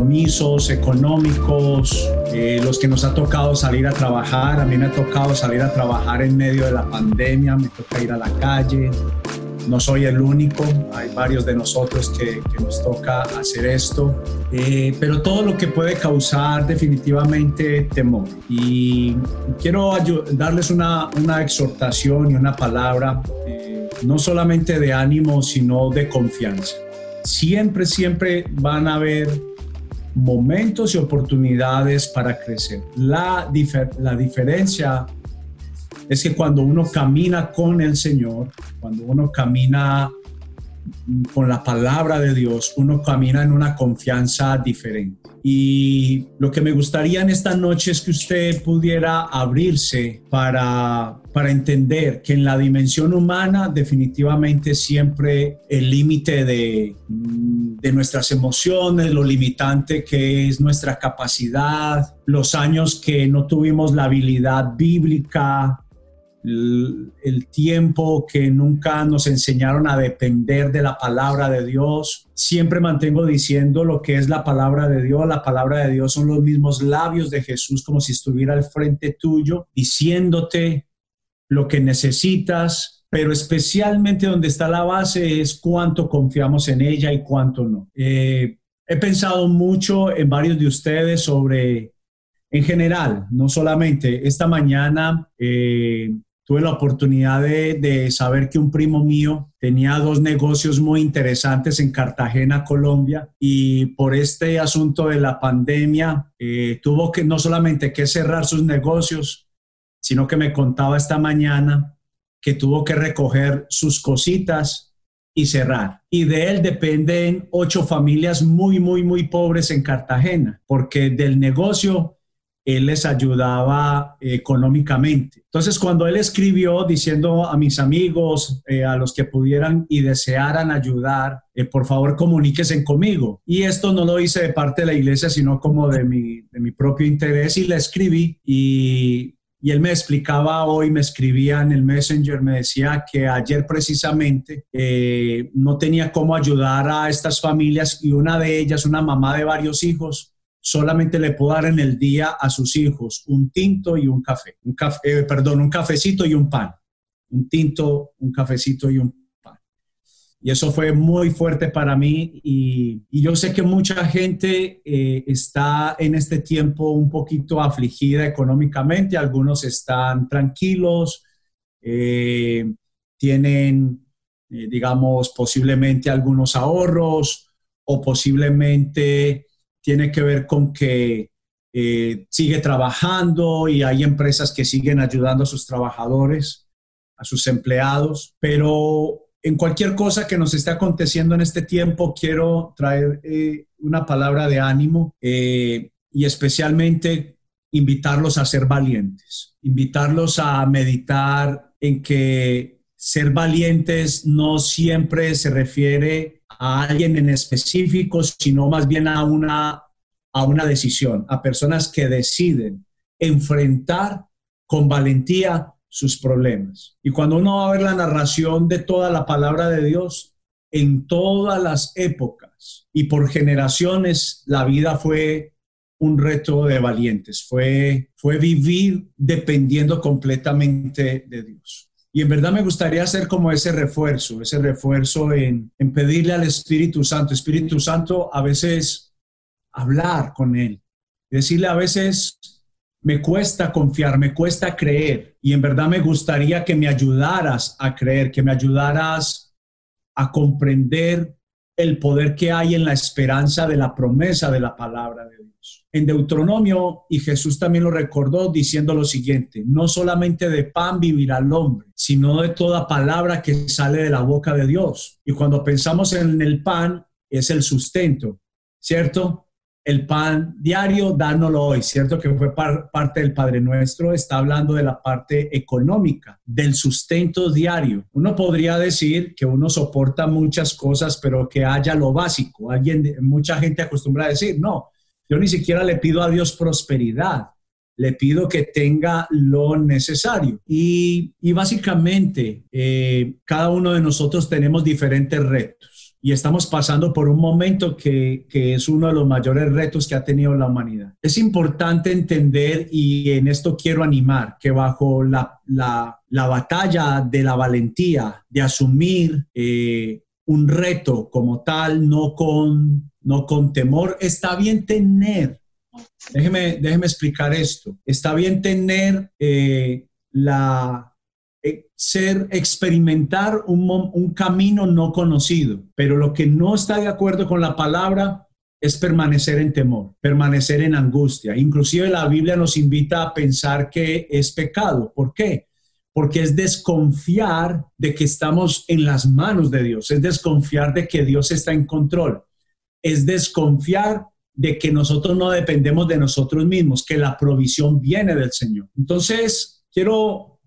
compromisos económicos, eh, los que nos ha tocado salir a trabajar. A mí me ha tocado salir a trabajar en medio de la pandemia, me toca ir a la calle. No soy el único, hay varios de nosotros que, nos toca hacer esto, eh, pero todo lo que puede causar definitivamente temor. Y quiero darles una, una exhortación y una palabra, eh, no solamente de ánimo, sino de confianza siempre, siempre van a haber momentos y oportunidades para crecer. La, la diferencia es que cuando uno camina con el Señor, cuando uno camina con la palabra de Dios, uno camina en una confianza diferente. Y lo que me gustaría en esta noche es que usted pudiera abrirse para, para entender que en la dimensión humana definitivamente siempre el límite de, de nuestras emociones, lo limitante que es nuestra capacidad, los años que no tuvimos la habilidad bíblica, el, tiempo que nunca nos enseñaron a depender de la palabra de Dios. Siempre mantengo diciendo lo que es la palabra de Dios. La palabra de Dios son los mismos labios de Jesús como si estuviera al frente tuyo, diciéndote lo que necesitas, pero especialmente donde está la base es cuánto confiamos en ella y cuánto no. Eh, he pensado mucho en varios de ustedes sobre en general, no solamente esta mañana eh, tuve la oportunidad de, saber que un primo mío tenía dos negocios muy interesantes en Cartagena, Colombia, y por este asunto de la pandemia eh, tuvo que no solamente que cerrar sus negocios, sino que me contaba esta mañana que tuvo que recoger sus cositas y cerrar. Y de él dependen ocho familias muy, muy, muy pobres en Cartagena, porque del negocio él les ayudaba económicamente. Entonces, cuando él escribió diciendo a mis amigos, eh, a los que pudieran y desearan ayudar, eh, por favor comuníquense conmigo. Y esto no lo hice de parte de la iglesia, sino como de mi, de mi propio interés y le escribí y, él me explicaba hoy, me escribía en el Messenger, me decía que ayer precisamente eh, no tenía cómo ayudar a estas familias y una de ellas, una mamá de varios hijos, solamente le puedo dar en el día a sus hijos un tinto y un café, un café eh, perdón, un cafecito y un pan, un tinto, un cafecito y un pan. Y eso fue muy fuerte para mí y, yo sé que mucha gente eh, está en este tiempo un poquito afligida económicamente, algunos están tranquilos, eh, tienen, digamos, posiblemente algunos ahorros o posiblemente tiene que ver con que eh, sigue trabajando y hay empresas que siguen ayudando a sus trabajadores, a sus empleados, pero en cualquier cosa que nos esté aconteciendo en este tiempo, quiero traer eh, una palabra de ánimo eh, y especialmente invitarlos a ser valientes, invitarlos a meditar en que ser valientes no siempre se refiere a alguien en específico, sino más bien a una, a una decisión, a personas que deciden enfrentar con valentía sus problemas. Y cuando uno va a ver la narración de toda la palabra de Dios, en todas las épocas y por generaciones, la vida fue un reto de valientes, fue, fue vivir dependiendo completamente de Dios. Y en verdad me gustaría hacer como ese refuerzo, ese refuerzo en, pedirle al Espíritu Santo, Espíritu Santo, a veces hablar con Él, decirle a veces, me cuesta confiar, me cuesta creer, y en verdad me gustaría que me ayudaras a creer, que me ayudaras a comprender el poder que hay en la esperanza de la promesa de la palabra de Dios. En Deuteronomio, y Jesús también lo recordó diciendo lo siguiente, no solamente de pan vivirá el hombre, sino de toda palabra que sale de la boca de Dios. Y cuando pensamos en el pan, es el sustento, ¿cierto? El pan diario, dánoslo hoy, ¿cierto? Que fue parte del Padre Nuestro, está hablando de la parte económica, del sustento diario. Uno podría decir que uno soporta muchas cosas, pero que haya lo básico. Alguien, mucha gente acostumbra a decir, no, yo ni siquiera le pido a Dios prosperidad, le pido que tenga lo necesario. Y, básicamente, eh, cada uno de nosotros tenemos diferentes retos y estamos pasando por un momento que, es uno de los mayores retos que ha tenido la humanidad. Es importante entender y en esto quiero animar que bajo la, batalla de la valentía, de asumir eh, un reto como tal, no con, no con temor, está bien tener, déjeme, déjeme explicar esto, está bien tener eh, la ser, experimentar un, un camino no conocido, pero lo que no está de acuerdo con la palabra es permanecer en temor, permanecer en angustia. Inclusive la Biblia nos invita a pensar que es pecado. ¿Por qué? Porque es desconfiar de que estamos en las manos de Dios, es desconfiar de que Dios está en control, es desconfiar de que nosotros no dependemos de nosotros mismos, que la provisión viene del Señor. Entonces, quiero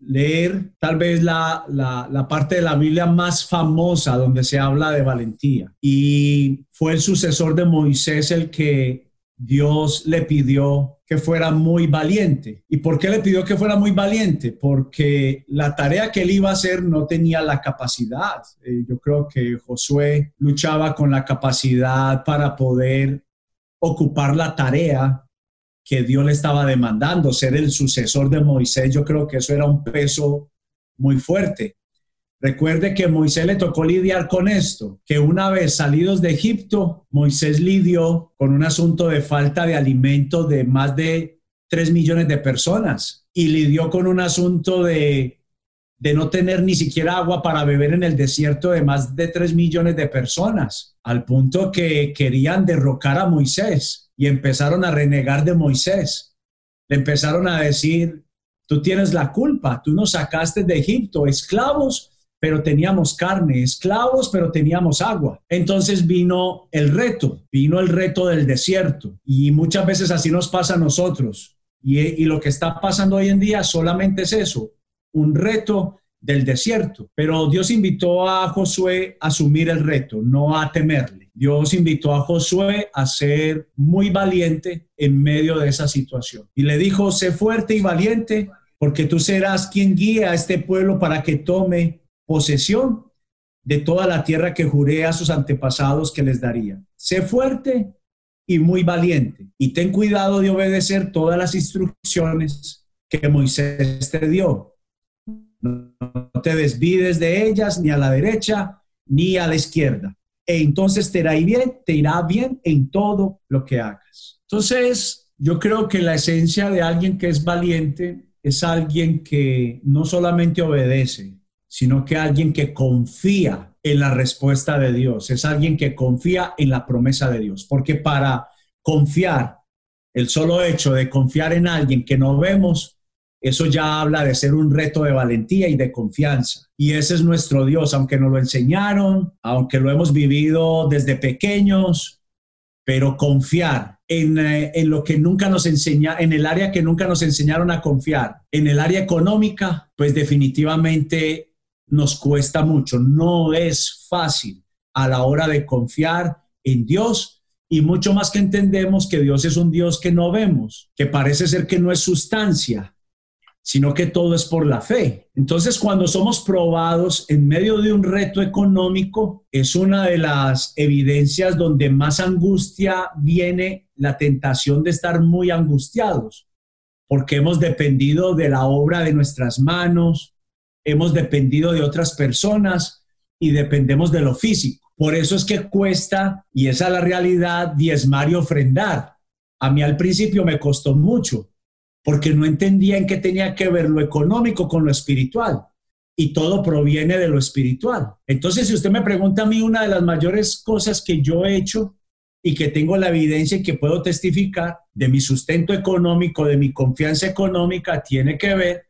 leer tal vez la, la, parte de la Biblia más famosa donde se habla de valentía. Y fue el sucesor de Moisés el que Dios le pidió que fuera muy valiente. ¿Y por qué le pidió que fuera muy valiente? Porque la tarea que él iba a hacer no tenía la capacidad. Eh, yo creo que Josué luchaba con la capacidad para poder ocupar la tarea que Dios le estaba demandando, ser el sucesor de Moisés, yo creo que eso era un peso muy fuerte. Recuerde que Moisés le tocó lidiar con esto, que una vez salidos de Egipto, Moisés lidió con un asunto de falta de alimento de más de 3 millones de personas y lidió con un asunto de, de no tener ni siquiera agua para beber en el desierto de más de 3 millones de personas, al punto que querían derrocar a Moisés y empezaron a renegar de Moisés. Le empezaron a decir, tú tienes la culpa, tú nos sacaste de Egipto, esclavos, pero teníamos carne, esclavos, pero teníamos agua. Entonces vino el reto, vino el reto del desierto. Y muchas veces así nos pasa a nosotros. Y, y lo que está pasando hoy en día solamente es eso, un reto del desierto. Pero Dios invitó a Josué a asumir el reto, no a temerle. Dios invitó a Josué a ser muy valiente en medio de esa situación. Y le dijo, sé fuerte y valiente, porque tú serás quien guía a este pueblo para que tome posesión de toda la tierra que juré a sus antepasados que les daría. Sé fuerte y muy valiente, y ten cuidado de obedecer todas las instrucciones que Moisés te dio. No te desvides de ellas ni a la derecha ni a la izquierda e entonces te irá bien, te irá bien en todo lo que hagas. Entonces, yo creo que la esencia de alguien que es valiente es alguien que no solamente obedece, sino que alguien que confía en la respuesta de Dios, es alguien que confía en la promesa de Dios, porque para confiar, el solo hecho de confiar en alguien que no vemos, eso ya habla de ser un reto de valentía y de confianza. Y ese es nuestro Dios, aunque nos lo enseñaron, aunque lo hemos vivido desde pequeños, pero confiar en, eh, en, lo que nunca nos enseña, en el área que nunca nos enseñaron a confiar, en el área económica, pues definitivamente nos cuesta mucho. No es fácil a la hora de confiar en Dios y mucho más que entendemos que Dios es un Dios que no vemos, que parece ser que no es sustancia, sino que todo es por la fe. Entonces, cuando somos probados en medio de un reto económico, es una de las evidencias donde más angustia viene la tentación de estar muy angustiados, porque hemos dependido de la obra de nuestras manos, hemos dependido de otras personas y dependemos de lo físico. Por eso es que cuesta, y esa es la realidad, diezmar y ofrendar. A mí al principio me costó mucho, porque no entendía en qué tenía que ver lo económico con lo espiritual. Y todo proviene de lo espiritual. Entonces, si usted me pregunta a mí, una de las mayores cosas que yo he hecho y que tengo la evidencia y que puedo testificar de mi sustento económico, de mi confianza económica, tiene que ver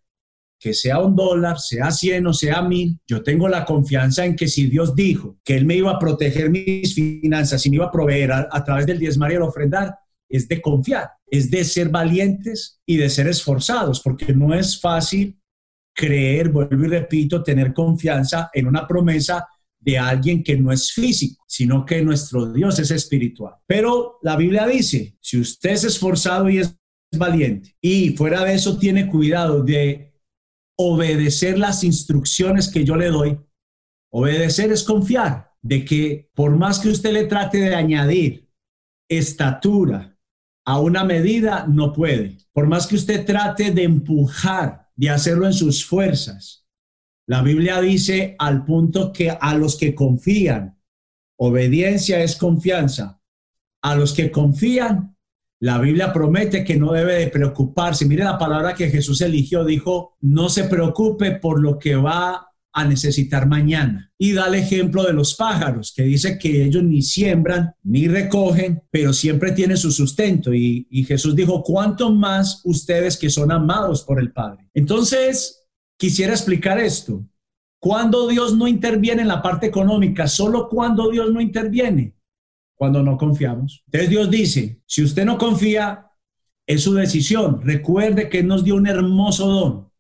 que sea un dólar, sea cien o sea mil, yo tengo la confianza en que si Dios dijo que Él me iba a proteger mis finanzas y me iba a proveer a, a través del diezmar y el ofrendar, es de confiar, es de ser valientes y de ser esforzados, porque no es fácil creer, vuelvo y repito, tener confianza en una promesa de alguien que no es físico, sino que nuestro Dios es espiritual. Pero la Biblia dice, si usted es esforzado y es valiente y fuera de eso tiene cuidado de obedecer las instrucciones que yo le doy, obedecer es confiar, de que por más que usted le trate de añadir estatura a una medida, no puede. Por más que usted trate de empujar, de hacerlo en sus fuerzas, la Biblia dice al punto que a los que confían, obediencia es confianza. A los que confían, la Biblia promete que no debe de preocuparse. Mire la palabra que Jesús eligió, dijo, no se preocupe por lo que va a necesitar mañana. Y da el ejemplo de los pájaros, que dice que ellos ni siembran ni recogen, pero siempre tienen su sustento. Y, y Jesús dijo, ¿cuánto más ustedes que son amados por el Padre? Entonces, quisiera explicar esto. Cuando Dios no interviene en la parte económica, solo cuando Dios no interviene, cuando no confiamos. Entonces Dios dice, si usted no confía, es su decisión. Recuerde que nos dio un hermoso don,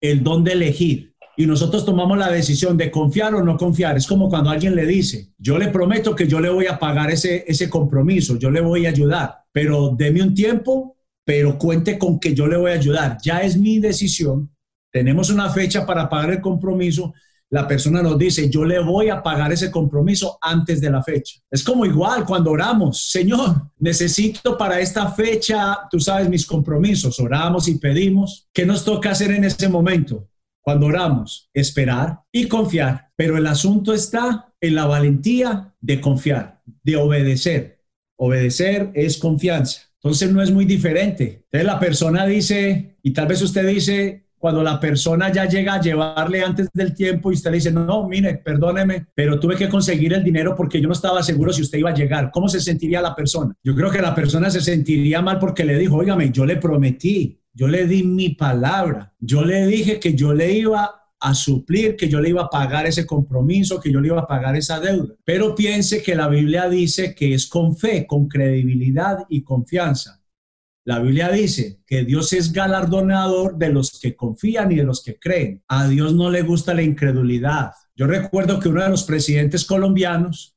el don de elegir. Y nosotros tomamos la decisión de confiar o no confiar. Es como cuando alguien le dice, yo le prometo que yo le voy a pagar ese, ese compromiso, yo le voy a ayudar, pero deme un tiempo, pero cuente con que yo le voy a ayudar. Ya es mi decisión. Tenemos una fecha para pagar el compromiso la persona nos dice, yo le voy a pagar ese compromiso antes de la fecha. Es como igual cuando oramos, Señor, necesito para esta fecha, tú sabes, mis compromisos, oramos y pedimos. ¿Qué nos toca hacer en ese momento? Cuando oramos, esperar y confiar. Pero el asunto está en la valentía de confiar, de obedecer. Obedecer es confianza. Entonces no es muy diferente. Entonces la persona dice, y tal vez usted dice, cuando la persona ya llega a llevarle antes del tiempo y usted le dice, no, mire, perdóneme, pero tuve que conseguir el dinero porque yo no estaba seguro si usted iba a llegar. ¿Cómo se sentiría la persona? Yo creo que la persona se sentiría mal porque le dijo, óigame, yo le prometí, yo le di mi palabra, yo le dije que yo le iba a suplir, que yo le iba a pagar ese compromiso, que yo le iba a pagar esa deuda. Pero piense que la Biblia dice que es con fe, con credibilidad y confianza. La Biblia dice que Dios es galardonador de los que confían y de los que creen. A Dios no le gusta la incredulidad. Yo recuerdo que uno de los presidentes colombianos,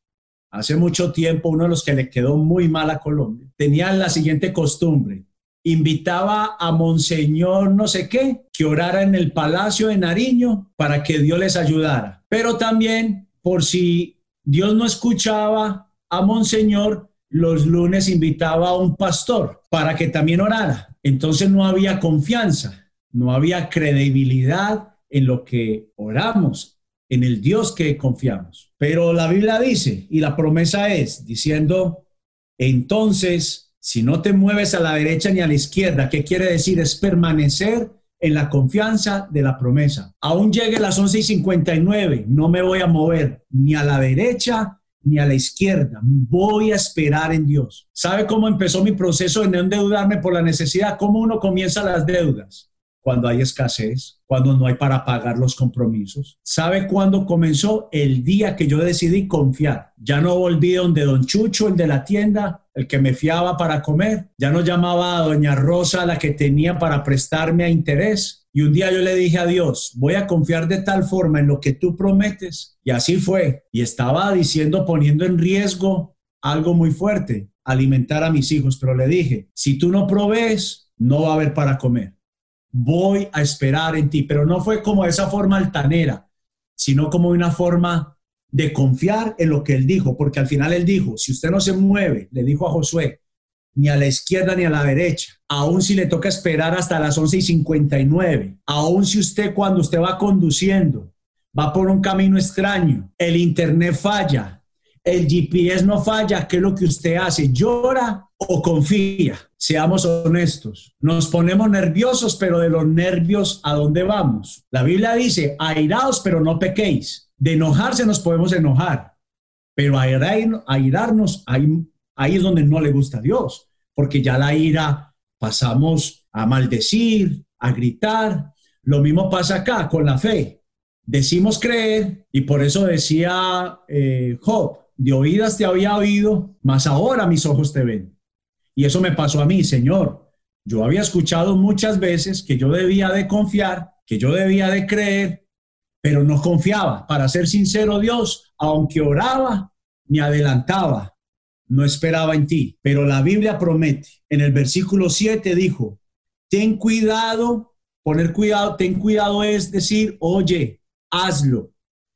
hace mucho tiempo, uno de los que le quedó muy mal a Colombia, tenía la siguiente costumbre. Invitaba a Monseñor no sé qué que orara en el Palacio de Nariño para que Dios les ayudara. Pero también, por si Dios no escuchaba a Monseñor, los lunes invitaba a un pastor para que también orara. Entonces no había confianza, no había credibilidad en lo que oramos, en el Dios que confiamos. Pero la Biblia dice, y la promesa es, diciendo, entonces, si no te mueves a la derecha ni a la izquierda, ¿qué quiere decir? Es permanecer en la confianza de la promesa. Aún llegue las 11 y 59, no me voy a mover ni a la derecha ni a la izquierda. Voy a esperar en Dios. ¿Sabe cómo empezó mi proceso de no endeudarme por la necesidad? ¿Cómo uno comienza las deudas? Cuando hay escasez, cuando no hay para pagar los compromisos. ¿Sabe cuándo comenzó? El día que yo decidí confiar. Ya no volví donde don Chucho, el de la tienda, el que me fiaba para comer. Ya no llamaba a doña Rosa, la que tenía para prestarme a interés y un día yo le dije a Dios, voy a confiar de tal forma en lo que tú prometes. Y así fue. Y estaba diciendo, poniendo en riesgo algo muy fuerte, alimentar a mis hijos. Pero le dije, si tú no provees, no va a haber para comer. Voy a esperar en ti. Pero no fue como esa forma altanera, sino como una forma de confiar en lo que él dijo. Porque al final él dijo, si usted no se mueve, le dijo a Josué, ni a la izquierda ni a la derecha, aun si le toca esperar hasta las 11 y 59, aun si usted cuando usted va conduciendo va por un camino extraño, el internet falla, el GPS no falla, ¿qué es lo que usted hace? ¿Llora o confía? Seamos honestos. Nos ponemos nerviosos, pero de los nervios, ¿a dónde vamos? La Biblia dice, airaos, pero no pequéis. De enojarse nos podemos enojar, pero airarnos, ahí, ahí es donde no le gusta a Dios porque ya la ira pasamos a maldecir, a gritar. Lo mismo pasa acá con la fe. Decimos creer y por eso decía eh, Job, de oídas te había oído, mas ahora mis ojos te ven. Y eso me pasó a mí, Señor. Yo había escuchado muchas veces que yo debía de confiar, que yo debía de creer, pero no confiaba. Para ser sincero, Dios, aunque oraba, me adelantaba, no esperaba en ti. Pero la Biblia promete, en el versículo 7 dijo, ten cuidado, poner cuidado, ten cuidado es decir, oye, hazlo.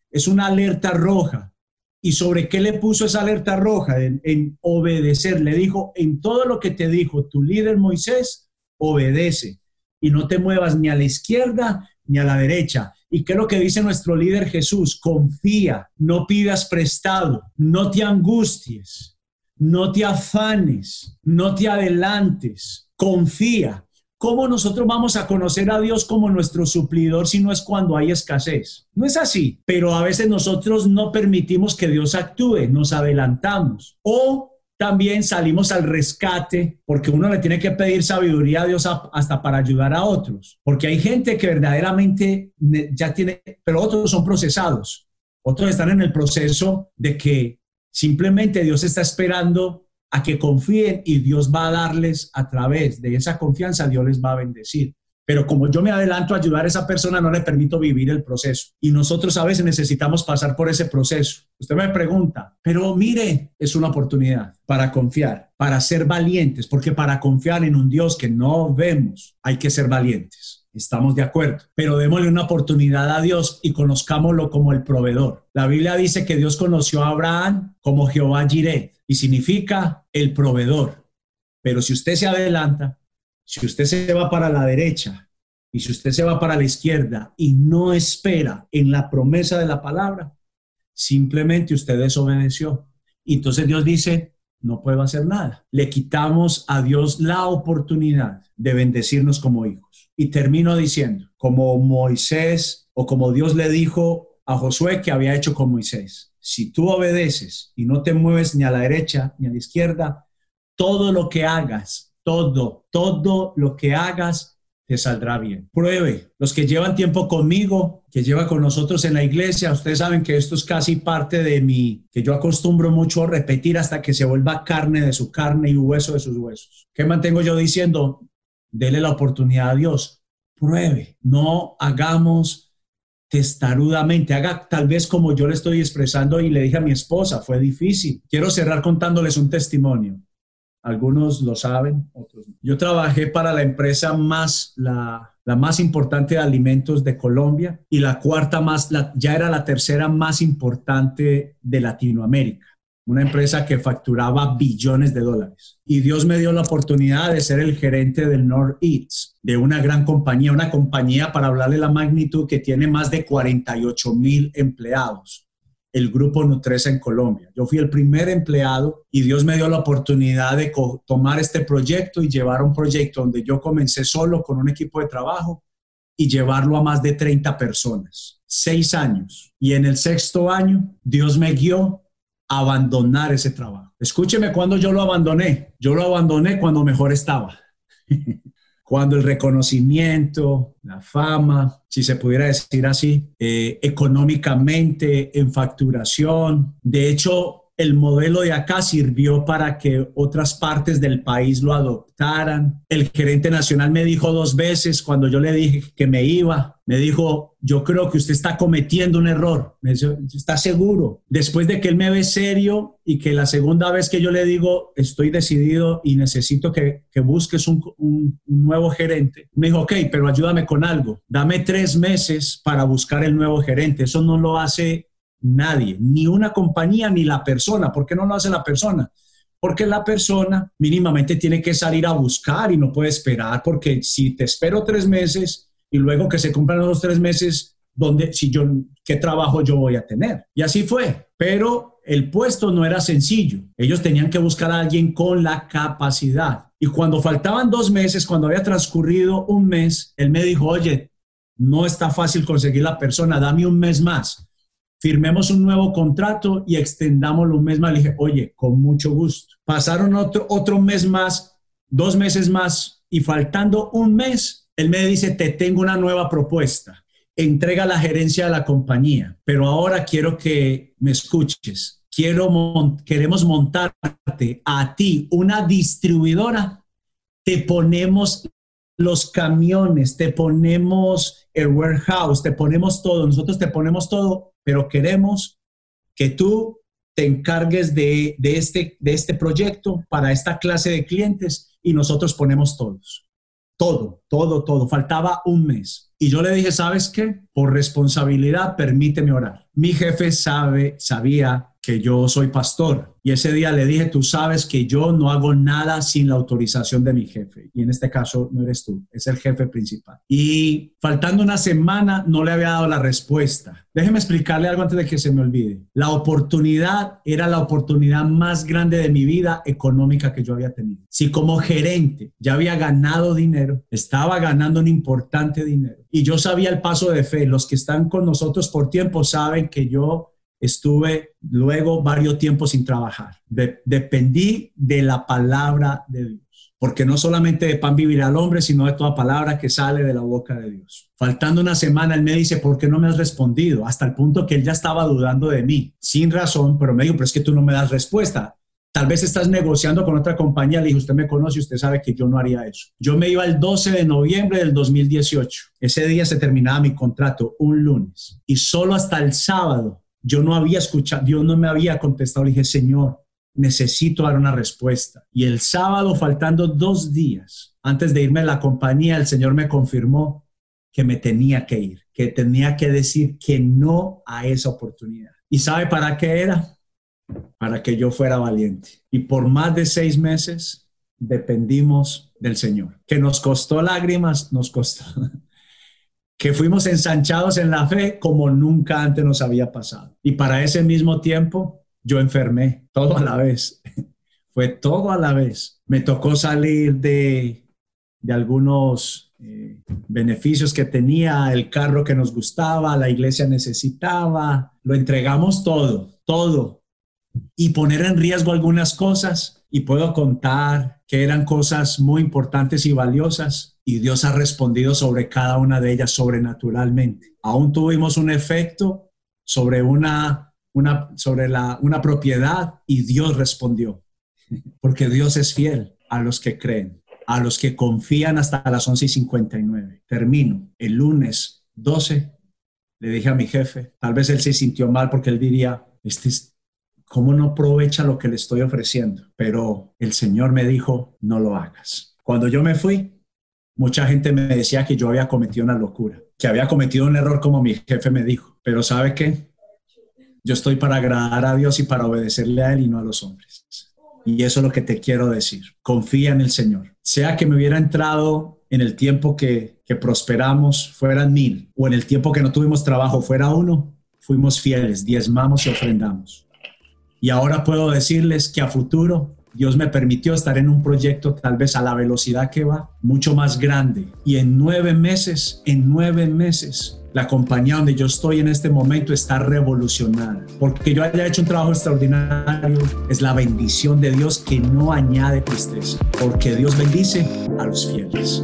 Es una alerta roja. ¿Y sobre qué le puso esa alerta roja? En, en, obedecer. Le dijo, en todo lo que te dijo tu líder Moisés, obedece y no te muevas ni a la izquierda ni a la derecha. ¿Y qué es lo que dice nuestro líder Jesús? Confía, no pidas prestado, no te angusties, no te afanes, no te adelantes, confía. ¿Cómo nosotros vamos a conocer a Dios como nuestro suplidor si no es cuando hay escasez? No es así, pero a veces nosotros no permitimos que Dios actúe, nos adelantamos o también salimos al rescate porque uno le tiene que pedir sabiduría a Dios hasta para ayudar a otros, porque hay gente que verdaderamente ya tiene, pero otros son procesados, otros están en el proceso de que simplemente Dios está esperando a que confíen y Dios va a darles a través de esa confianza, Dios les va a bendecir. Pero como yo me adelanto a ayudar a esa persona, no le permito vivir el proceso. Y nosotros a veces necesitamos pasar por ese proceso. Usted me pregunta, pero mire, es una oportunidad para confiar, para ser valientes, porque para confiar en un Dios que no vemos, hay que ser valientes. Estamos de acuerdo, pero démosle una oportunidad a Dios y conozcámoslo como el proveedor. La Biblia dice que Dios conoció a Abraham como Jehová Jireh y significa el proveedor. Pero si usted se adelanta, si usted se va para la derecha y si usted se va para la izquierda y no espera en la promesa de la palabra, simplemente usted desobedeció. Entonces Dios dice, no puedo hacer nada. Le quitamos a Dios la oportunidad de bendecirnos como hijos. Y termino diciendo, como Moisés o como Dios le dijo a Josué que había hecho con Moisés si tú obedeces y no te mueves ni a la derecha ni a la izquierda, todo lo que hagas, todo, todo lo que hagas te saldrá bien. Pruebe. Los que llevan tiempo conmigo, que lleva con nosotros en la iglesia, ustedes saben que esto es casi parte de mí, que yo acostumbro mucho a repetir hasta que se vuelva carne de su carne y hueso de sus huesos. ¿Qué mantengo yo diciendo? Dele la oportunidad a Dios. Pruebe. No hagamos testarudamente, haga tal vez como yo le estoy expresando y le dije a mi esposa, fue difícil. Quiero cerrar contándoles un testimonio. Algunos lo saben, otros no. Yo trabajé para la empresa más, la, la más importante de alimentos de Colombia y la cuarta más, la, ya era la tercera más importante de Latinoamérica una empresa que facturaba billones de dólares. Y Dios me dio la oportunidad de ser el gerente del North Eats, de una gran compañía, una compañía para hablarle la magnitud que tiene más de 48 mil empleados, el grupo Nutresa en Colombia. Yo fui el primer empleado y Dios me dio la oportunidad de tomar este proyecto y llevar un proyecto donde yo comencé solo con un equipo de trabajo y llevarlo a más de 30 personas. Seis años. Y en el sexto año, Dios me guió abandonar ese trabajo. Escúcheme cuando yo lo abandoné. Yo lo abandoné cuando mejor estaba. cuando el reconocimiento, la fama, si se pudiera decir así, eh, económicamente, en facturación. De hecho, el modelo de acá sirvió para que otras partes del país lo adoptaran. El gerente nacional me dijo dos veces cuando yo le dije que me iba, me dijo, yo creo que usted está cometiendo un error. ¿está seguro? Después de que él me ve serio y que la segunda vez que yo le digo, estoy decidido y necesito que, que busques un, un, un nuevo gerente, me dijo, ok, pero ayúdame con algo. Dame tres meses para buscar el nuevo gerente. Eso no lo hace Nadie, ni una compañía ni la persona. ¿Por qué no lo hace la persona? Porque la persona mínimamente tiene que salir a buscar y no puede esperar, porque si te espero tres meses y luego que se cumplan los tres meses, ¿dónde, si yo, ¿qué trabajo yo voy a tener? Y así fue. Pero el puesto no era sencillo. Ellos tenían que buscar a alguien con la capacidad. Y cuando faltaban dos meses, cuando había transcurrido un mes, él me dijo, oye, no está fácil conseguir la persona, dame un mes más firmemos un nuevo contrato y extendámoslo un mes más. Le dije, oye, con mucho gusto. Pasaron otro, otro mes más, dos meses más, y faltando un mes, él me dice, te tengo una nueva propuesta. Entrega la gerencia de la compañía, pero ahora quiero que me escuches. Quiero queremos montarte a ti una distribuidora. Te ponemos los camiones, te ponemos el warehouse, te ponemos todo, nosotros te ponemos todo pero queremos que tú te encargues de, este, de este proyecto para esta clase de clientes y nosotros ponemos todos. Todo, todo, todo. Faltaba un mes. Y yo le dije, ¿sabes qué? Por responsabilidad, permíteme orar. Mi jefe sabe, sabía que yo soy pastor. Y ese día le dije, tú sabes que yo no hago nada sin la autorización de mi jefe. Y en este caso no eres tú, es el jefe principal. Y faltando una semana no le había dado la respuesta. Déjeme explicarle algo antes de que se me olvide. La oportunidad era la oportunidad más grande de mi vida económica que yo había tenido. Si como gerente ya había ganado dinero, estaba ganando un importante dinero y yo sabía el paso de fe. Los que están con nosotros por tiempo saben que yo estuve luego varios tiempos sin trabajar. dependí de la palabra de Dios, porque no solamente de pan vivirá el hombre, sino de toda palabra que sale de la boca de Dios. Faltando una semana, él me dice, ¿por qué no me has respondido? Hasta el punto que él ya estaba dudando de mí, sin razón, pero me dijo, pero es que tú no me das respuesta. Tal vez estás negociando con otra compañía. Le dije, usted me conoce, usted sabe que yo no haría eso. Yo me iba el 12 de noviembre del 2018. Ese día se terminaba mi contrato, un lunes. Y solo hasta el sábado yo no había escuchado, Dios no me había contestado. Le dije, Señor, necesito dar una respuesta. Y el sábado, faltando dos días antes de irme a la compañía, el Señor me confirmó que me tenía que ir, que tenía que decir que no a esa oportunidad. ¿Y sabe para qué era? Para que yo fuera valiente. Y por más de seis meses dependimos del Señor. Que nos costó lágrimas, nos costó. Que fuimos ensanchados en la fe como nunca antes nos había pasado. Y para ese mismo tiempo yo enfermé, todo a la vez. Fue todo a la vez. Me tocó salir de, de algunos eh, beneficios que tenía, el carro que nos gustaba, la iglesia necesitaba. Lo entregamos todo, todo. Y poner en riesgo algunas cosas. Y puedo contar que eran cosas muy importantes y valiosas y Dios ha respondido sobre cada una de ellas sobrenaturalmente. Aún tuvimos un efecto sobre una, una, sobre la, una propiedad y Dios respondió, porque Dios es fiel a los que creen, a los que confían hasta las 11 y 59. Termino. El lunes 12 le dije a mi jefe, tal vez él se sintió mal porque él diría, este ¿cómo no aprovecha lo que le estoy ofreciendo? Pero el Señor me dijo, no lo hagas. Cuando yo me fui, mucha gente me decía que yo había cometido una locura, que había cometido un error como mi jefe me dijo. Pero ¿sabe qué? Yo estoy para agradar a Dios y para obedecerle a Él y no a los hombres. Y eso es lo que te quiero decir. Confía en el Señor. Sea que me hubiera entrado en el tiempo que, que prosperamos, fueran mil, o en el tiempo que no tuvimos trabajo, fuera uno, fuimos fieles, diezmamos y ofrendamos. Y ahora puedo decirles que a futuro Dios me permitió estar en un proyecto tal vez a la velocidad que va, mucho más grande. Y en nueve meses, en nueve meses, la compañía donde yo estoy en este momento está revolucionada. Porque yo haya hecho un trabajo extraordinario es la bendición de Dios que no añade tristeza. Porque Dios bendice a los fieles.